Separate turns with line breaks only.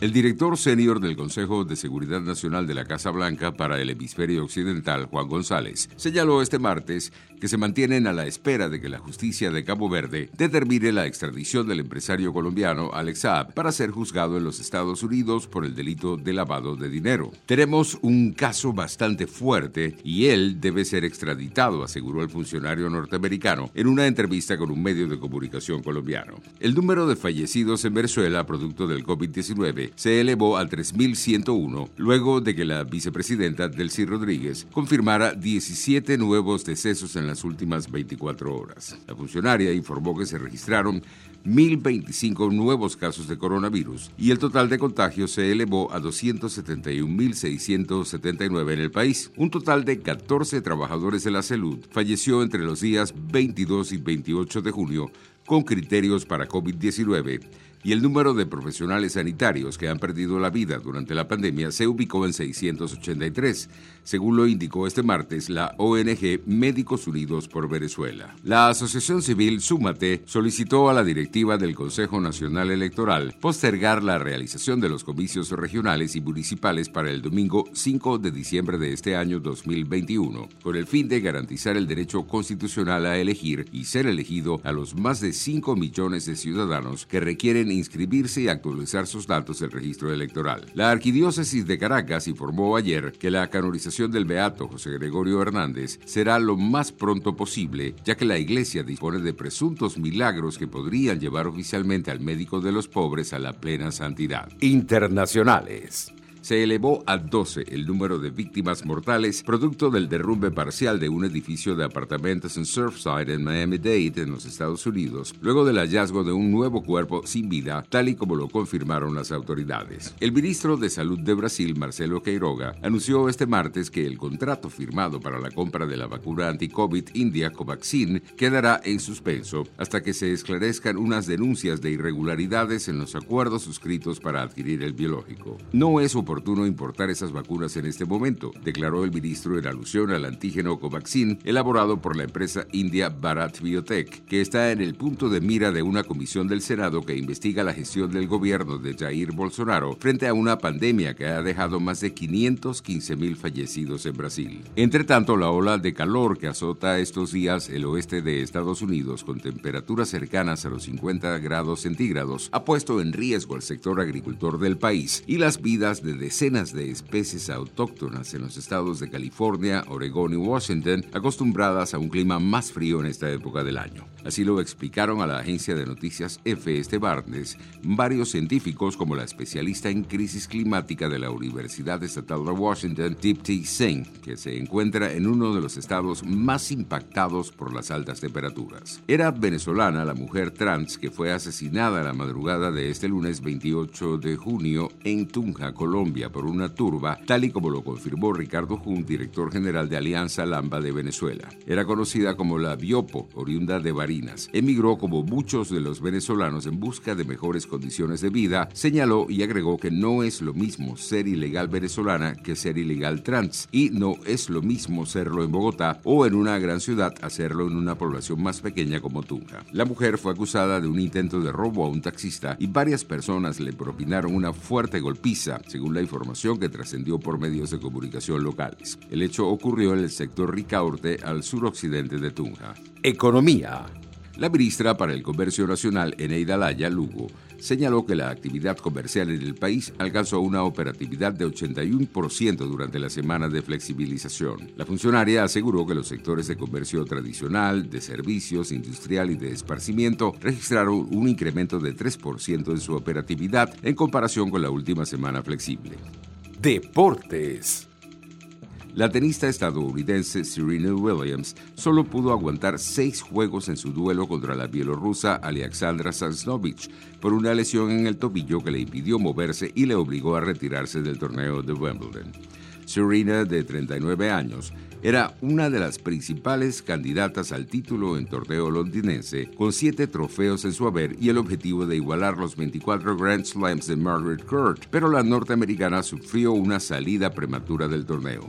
El director senior del Consejo de Seguridad Nacional de la Casa Blanca para el Hemisferio Occidental, Juan González, señaló este martes que se mantienen a la espera de que la justicia de Cabo Verde determine la extradición del empresario colombiano Alex Saab para ser juzgado en los Estados Unidos por el delito de lavado de dinero. Tenemos un caso bastante fuerte y él debe ser extraditado, aseguró el funcionario norteamericano en una entrevista con un medio de comunicación colombiano. El número de fallecidos en Venezuela producto del COVID-19 se elevó a 3.101 luego de que la vicepresidenta Delcy Rodríguez confirmara 17 nuevos decesos en las últimas 24 horas. La funcionaria informó que se registraron 1.025 nuevos casos de coronavirus y el total de contagios se elevó a 271.679 en el país. Un total de 14 trabajadores de la salud falleció entre los días 22 y 28 de junio con criterios para COVID-19 y el número de profesionales sanitarios que han perdido la vida durante la pandemia se ubicó en 683, según lo indicó este martes la ONG Médicos Unidos por Venezuela. La Asociación Civil Súmate solicitó a la directiva del Consejo Nacional Electoral postergar la realización de los comicios regionales y municipales para el domingo 5 de diciembre de este año 2021, con el fin de garantizar el derecho constitucional a elegir y ser elegido a los más de 5 millones de ciudadanos que requieren inscribirse y actualizar sus datos del registro electoral. La Arquidiócesis de Caracas informó ayer que la canonización del Beato José Gregorio Hernández será lo más pronto posible, ya que la Iglesia dispone de presuntos milagros que podrían llevar oficialmente al médico de los pobres a la plena santidad.
Internacionales
se elevó a 12 el número de víctimas mortales producto del derrumbe parcial de un edificio de apartamentos en Surfside en Miami-Dade, en los Estados Unidos, luego del hallazgo de un nuevo cuerpo sin vida, tal y como lo confirmaron las autoridades. El ministro de Salud de Brasil, Marcelo Queiroga, anunció este martes que el contrato firmado para la compra de la vacuna anti-COVID India Covaxin quedará en suspenso hasta que se esclarezcan unas denuncias de irregularidades en los acuerdos suscritos para adquirir el biológico. No es oportuno oportuno importar esas vacunas en este momento, declaró el ministro en alusión al antígeno Covaxin elaborado por la empresa india Bharat Biotech, que está en el punto de mira de una comisión del Senado que investiga la gestión del gobierno de Jair Bolsonaro frente a una pandemia que ha dejado más de 515 mil fallecidos en Brasil. Entre tanto, la ola de calor que azota estos días el oeste de Estados Unidos con temperaturas cercanas a los 50 grados centígrados ha puesto en riesgo al sector agricultor del país y las vidas de decenas de especies autóctonas en los estados de California, Oregón y Washington, acostumbradas a un clima más frío en esta época del año. Así lo explicaron a la agencia de noticias F este martes varios científicos como la especialista en crisis climática de la Universidad Estatal de Washington, Dipti Singh, que se encuentra en uno de los estados más impactados por las altas temperaturas. Era venezolana la mujer trans que fue asesinada la madrugada de este lunes 28 de junio en Tunja, Colombia por una turba, tal y como lo confirmó Ricardo Jun, director general de Alianza Lamba de Venezuela. Era conocida como la Biopo, oriunda de Emigró como muchos de los venezolanos en busca de mejores condiciones de vida, señaló y agregó que no es lo mismo ser ilegal venezolana que ser ilegal trans, y no es lo mismo serlo en Bogotá o en una gran ciudad hacerlo en una población más pequeña como Tunja. La mujer fue acusada de un intento de robo a un taxista y varias personas le propinaron una fuerte golpiza, según la información que trascendió por medios de comunicación locales. El hecho ocurrió en el sector Ricaurte, al suroccidente de Tunja.
Economía.
La ministra para el Comercio Nacional, Eneida Laya Lugo, señaló que la actividad comercial en el país alcanzó una operatividad de 81% durante la semana de flexibilización. La funcionaria aseguró que los sectores de comercio tradicional, de servicios, industrial y de esparcimiento registraron un incremento de 3% en su operatividad en comparación con la última semana flexible.
Deportes.
La tenista estadounidense Serena Williams solo pudo aguantar seis juegos en su duelo contra la bielorrusa Alexandra Sansnovich por una lesión en el tobillo que le impidió moverse y le obligó a retirarse del torneo de Wimbledon. Serena, de 39 años, era una de las principales candidatas al título en torneo londinense, con siete trofeos en su haber y el objetivo de igualar los 24 Grand Slams de Margaret Court, pero la norteamericana sufrió una salida prematura del torneo.